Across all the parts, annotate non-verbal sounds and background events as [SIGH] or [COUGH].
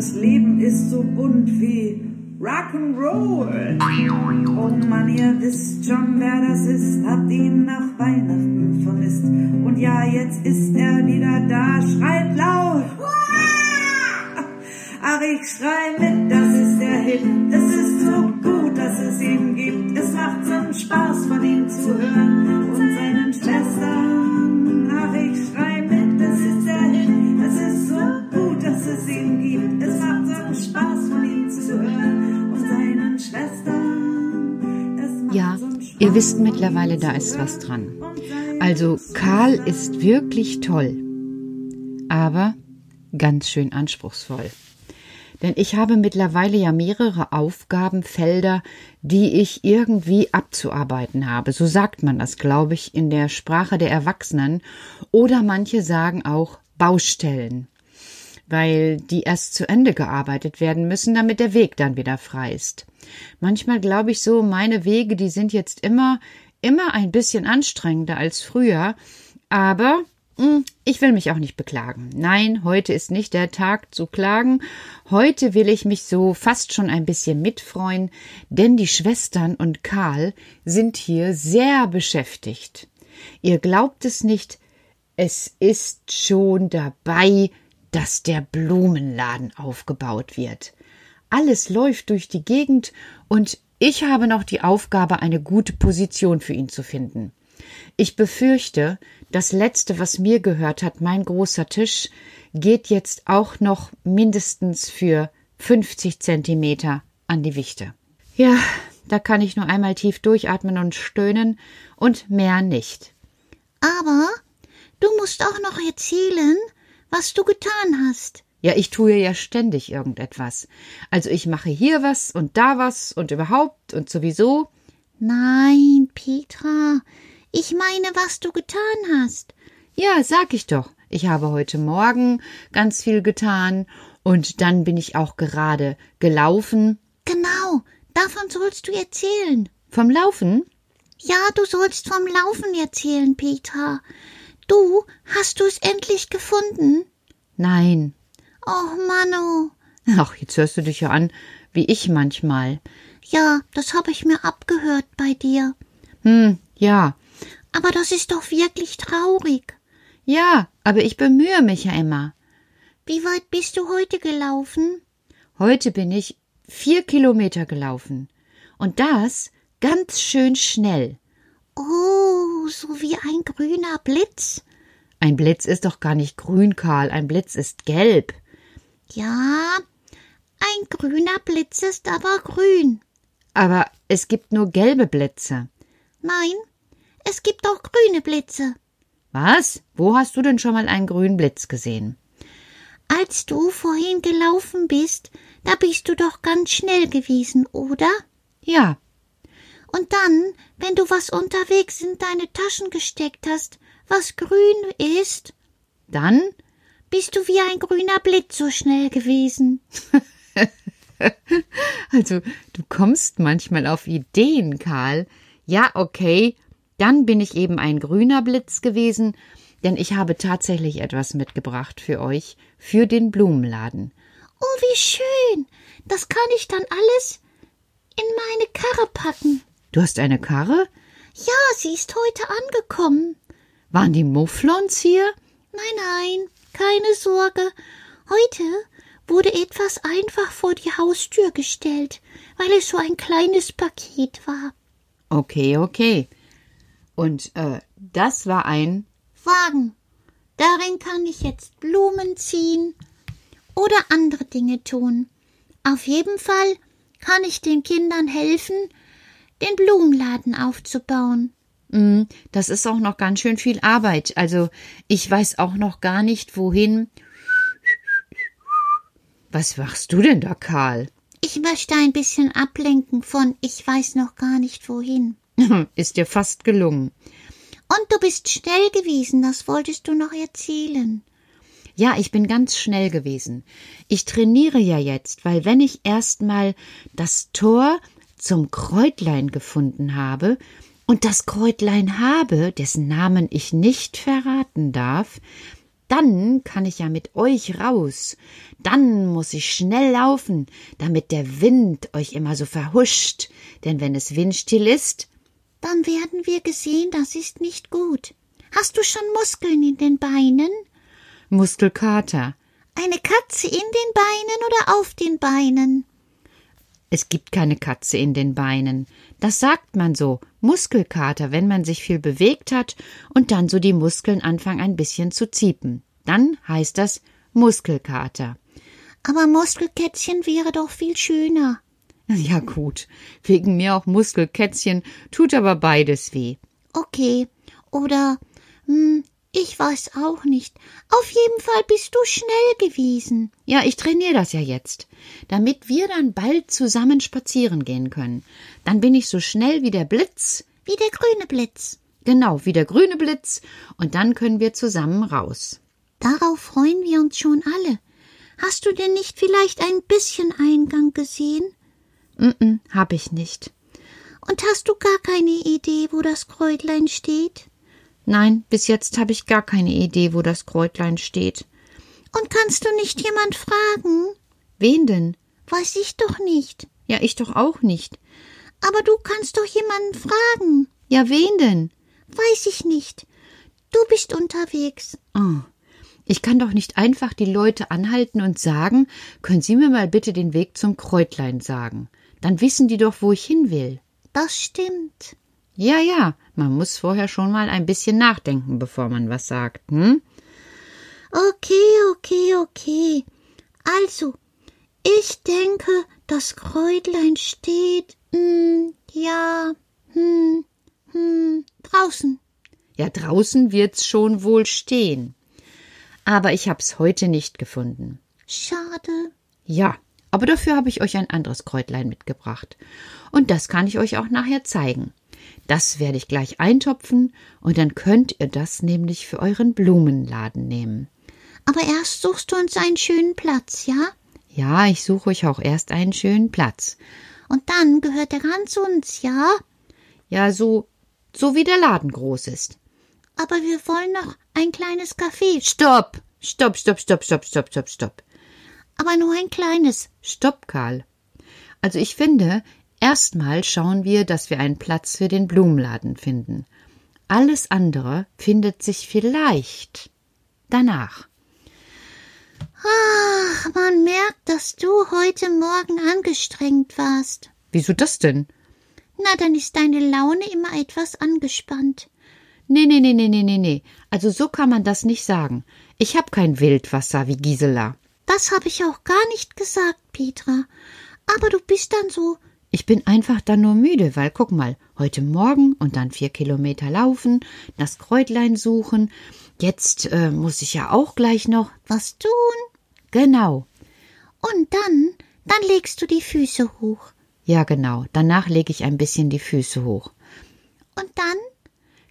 Das Leben ist so bunt wie Rock'n'Roll. Oh Mann, ihr wisst schon, wer das ist, habt ihn nach Weihnachten vermisst. Und ja, jetzt ist er wieder da, schreit laut. [LAUGHS] Ach, ich schrei mit, das ist der Hit. Es ist so gut, dass es ihn gibt. Es macht so einen Spaß, von ihm zu hören wisst mittlerweile, da ist was dran. Also Karl ist wirklich toll, aber ganz schön anspruchsvoll. Denn ich habe mittlerweile ja mehrere Aufgabenfelder, die ich irgendwie abzuarbeiten habe. So sagt man das, glaube ich, in der Sprache der Erwachsenen. Oder manche sagen auch Baustellen, weil die erst zu Ende gearbeitet werden müssen, damit der Weg dann wieder frei ist. Manchmal glaube ich so, meine Wege, die sind jetzt immer, immer ein bisschen anstrengender als früher, aber hm, ich will mich auch nicht beklagen. Nein, heute ist nicht der Tag zu klagen. Heute will ich mich so fast schon ein bisschen mitfreuen, denn die Schwestern und Karl sind hier sehr beschäftigt. Ihr glaubt es nicht, es ist schon dabei, dass der Blumenladen aufgebaut wird. Alles läuft durch die Gegend und ich habe noch die Aufgabe, eine gute Position für ihn zu finden. Ich befürchte, das letzte, was mir gehört hat, mein großer Tisch, geht jetzt auch noch mindestens für 50 Zentimeter an die Wichte. Ja, da kann ich nur einmal tief durchatmen und stöhnen und mehr nicht. Aber du musst auch noch erzählen, was du getan hast. Ja, ich tue ja ständig irgendetwas. Also ich mache hier was und da was und überhaupt und sowieso. Nein, Petra, ich meine, was du getan hast. Ja, sag ich doch. Ich habe heute Morgen ganz viel getan und dann bin ich auch gerade gelaufen. Genau, davon sollst du erzählen. Vom Laufen? Ja, du sollst vom Laufen erzählen, Petra. Du, hast du es endlich gefunden? Nein. Oh, Manu. Ach, jetzt hörst du dich ja an, wie ich manchmal. Ja, das habe ich mir abgehört bei dir. Hm, ja. Aber das ist doch wirklich traurig. Ja, aber ich bemühe mich ja immer. Wie weit bist du heute gelaufen? Heute bin ich vier Kilometer gelaufen. Und das ganz schön schnell. Oh, so wie ein grüner Blitz. Ein Blitz ist doch gar nicht grün, Karl. Ein Blitz ist gelb. Ja, ein grüner Blitz ist aber grün. Aber es gibt nur gelbe Blitze. Nein, es gibt auch grüne Blitze. Was? Wo hast du denn schon mal einen grünen Blitz gesehen? Als du vorhin gelaufen bist, da bist du doch ganz schnell gewesen, oder? Ja. Und dann, wenn du was unterwegs in deine Taschen gesteckt hast, was grün ist, Dann? bist du wie ein grüner Blitz so schnell gewesen. [LAUGHS] Also, du kommst manchmal auf Ideen, Karl. Ja, okay. Dann bin ich eben ein grüner Blitz gewesen, denn ich habe tatsächlich etwas mitgebracht für euch, für den Blumenladen. Oh, wie schön. Das kann ich dann alles in meine Karre packen. Du hast eine Karre? Ja, sie ist heute angekommen. Waren die Mufflons hier? Nein, nein, keine Sorge. Heute wurde etwas einfach vor die Haustür gestellt, weil es so ein kleines Paket war. Okay, okay. Und äh, das war ein Wagen. Darin kann ich jetzt Blumen ziehen oder andere Dinge tun. Auf jeden Fall kann ich den Kindern helfen, den Blumenladen aufzubauen. Mm, das ist auch noch ganz schön viel Arbeit. Also ich weiß auch noch gar nicht, wohin. Was machst du denn da, Karl? Ich möchte ein bisschen ablenken von ich weiß noch gar nicht wohin. [LAUGHS] Ist dir fast gelungen. Und du bist schnell gewesen, das wolltest du noch erzählen. Ja, ich bin ganz schnell gewesen. Ich trainiere ja jetzt, weil wenn ich erstmal das Tor zum Kräutlein gefunden habe und das Kräutlein habe, dessen Namen ich nicht verraten darf, dann kann ich ja mit euch raus. Dann muss ich schnell laufen, damit der Wind euch immer so verhuscht. Denn wenn es windstill ist, dann werden wir gesehen, das ist nicht gut. Hast du schon Muskeln in den Beinen? Muskelkater. Eine Katze in den Beinen oder auf den Beinen? Es gibt keine Katze in den Beinen. Das sagt man so. Muskelkater, wenn man sich viel bewegt hat und dann so die Muskeln anfangen ein bisschen zu ziepen. Dann heißt das Muskelkater. Aber Muskelkätzchen wäre doch viel schöner. [LAUGHS] Ja gut, wegen mir auch Muskelkätzchen, tut aber beides weh. Okay, oder hm, ich weiß auch nicht. Auf jeden Fall bist du schnell gewesen. Ja, ich trainiere das ja jetzt, damit wir dann bald zusammen spazieren gehen können. Dann bin ich so schnell wie der Blitz. Wie der grüne Blitz. Genau, wie der grüne Blitz. Und dann können wir zusammen raus. Darauf freuen wir uns schon alle. Hast du denn nicht vielleicht ein bisschen Eingang gesehen? Mm, -mm hab ich nicht. Und hast du gar keine Idee, wo das Kräutlein steht? Nein, bis jetzt habe ich gar keine Idee, wo das Kräutlein steht. Und kannst du nicht jemand fragen? Wen denn? Weiß ich doch nicht. Ja, ich doch auch nicht. Aber du kannst doch jemanden fragen. Ja, wen denn? Weiß ich nicht. Du bist unterwegs. Oh. Ich kann doch nicht einfach die Leute anhalten und sagen, können Sie mir mal bitte den Weg zum Kräutlein sagen. Dann wissen die doch, wo ich hin will. Das stimmt. Ja, ja, man muss vorher schon mal ein bisschen nachdenken, bevor man was sagt, hm? Okay, okay, okay. Also, ich denke, das Kräutlein steht, hm, ja, hm, hm, draußen. Ja, draußen wird's schon wohl stehen. Aber ich hab's heute nicht gefunden. Schade. Ja, aber dafür habe ich euch ein anderes Kräutlein mitgebracht. Und das kann ich euch auch nachher zeigen. Das werde ich gleich eintopfen und dann könnt ihr das nämlich für euren Blumenladen nehmen. Aber erst suchst du uns einen schönen Platz, ja? Ja, ich suche euch auch erst einen schönen Platz. Und dann gehört der ganz uns, ja? Ja, so, so wie der Laden groß ist. Aber wir wollen noch ein kleines Café. Stopp! Stopp, stopp, stopp, stopp, stopp, stopp, stopp. Aber nur ein kleines. Stopp, Karl. Also ich finde, Erstmal schauen wir, dass wir einen Platz für den Blumenladen finden. Alles andere findet sich vielleicht danach. Ach, man merkt, dass du heute Morgen angestrengt warst. Wieso das denn? Na, dann ist deine Laune immer etwas angespannt. Nee, nee, nee, nee, nee, nee, nee. Also so kann man das nicht sagen. Ich hab kein Wildwasser wie Gisela. Das hab ich auch gar nicht gesagt, Petra. Aber du bist dann so ich bin einfach dann nur müde, weil guck mal, heute Morgen und dann vier Kilometer laufen, das Kräutlein suchen. Jetzt äh, muss ich ja auch gleich noch was tun. Genau. Und dann, dann legst du die Füße hoch. Ja, genau. Danach lege ich ein bisschen die Füße hoch. Und dann?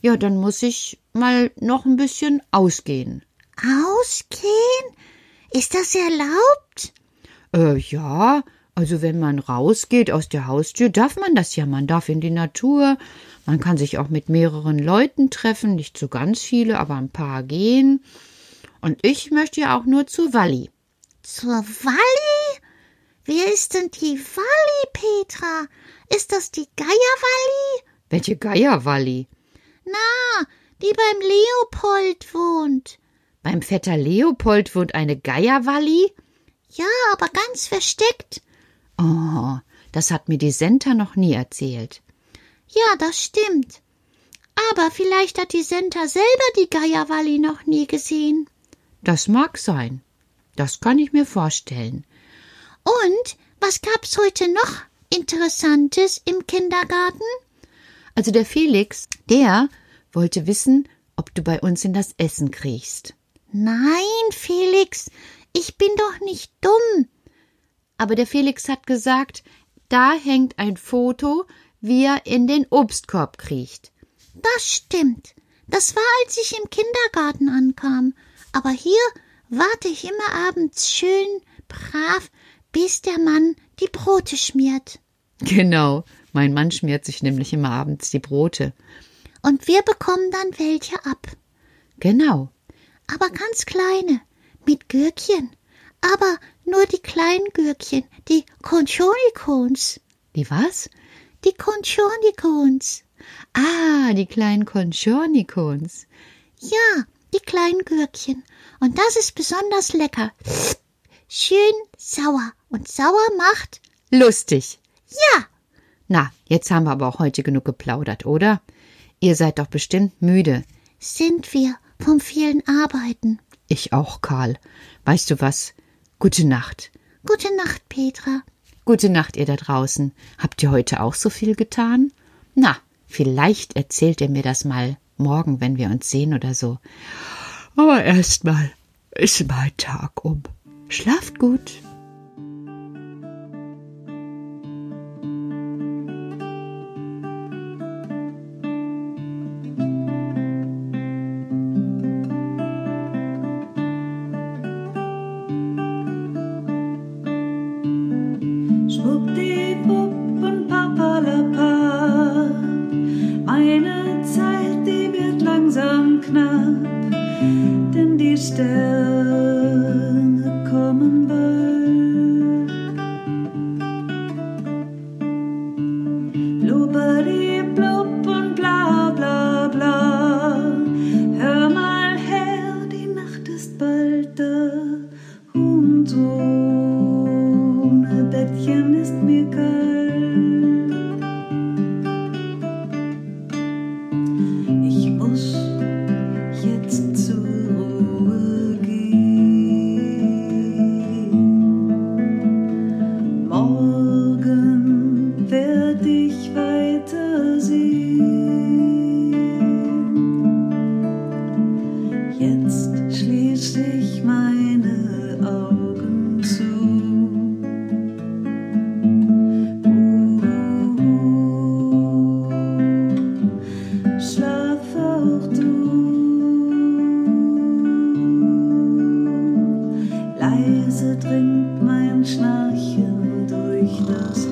Ja, dann muss ich mal noch ein bisschen ausgehen. Ausgehen? Ist das erlaubt? Äh, ja, also wenn man rausgeht aus der Haustür, darf man das ja. Man darf in die Natur. Man kann sich auch mit mehreren Leuten treffen. Nicht so ganz viele, aber ein paar gehen. Und ich möchte ja auch nur zu Walli. Zur Walli? Wer ist denn die Walli, Petra? Ist das die Geierwalli? Welche Geierwalli? Na, die beim Leopold wohnt. Beim Vetter Leopold wohnt eine Geierwalli? Ja, aber ganz versteckt. Oh, das hat mir die Senta noch nie erzählt. Ja, das stimmt. Aber vielleicht hat die Senta selber die Geierwalli noch nie gesehen. Das mag sein. Das kann ich mir vorstellen. Und was gab's heute noch Interessantes im Kindergarten? Also der Felix, der wollte wissen, ob du bei uns in das Essen kriegst. Nein, Felix, ich bin doch nicht dumm. Aber der Felix hat gesagt, da hängt ein Foto, wie er in den Obstkorb kriecht. Das stimmt. Das war, als ich im Kindergarten ankam. Aber hier warte ich immer abends schön, brav, bis der Mann die Brote schmiert. Genau, mein Mann schmiert sich nämlich immer abends die Brote. Und wir bekommen dann welche ab. Genau. Aber ganz kleine, mit Gürkchen. Aber nur die kleinen Gürkchen, die Conchonicons. Die was? Die Conchonicons. Ah, die kleinen Conchornicons. Ja, die kleinen Gürkchen. Und das ist besonders lecker. Schön sauer. Und sauer macht lustig. Ja. Na, jetzt haben wir aber auch heute genug geplaudert, oder? Ihr seid doch bestimmt müde. Sind wir vom vielen Arbeiten. Ich auch, Karl. Weißt du was? Gute Nacht. Gute Nacht, Petra. Gute Nacht, ihr da draußen. Habt ihr heute auch so viel getan? Na, vielleicht erzählt ihr mir das mal morgen, wenn wir uns sehen oder so. Aber erstmal ist mein Tag um. Schlaft gut. Die Leise dringt mein Schnarchen durch das.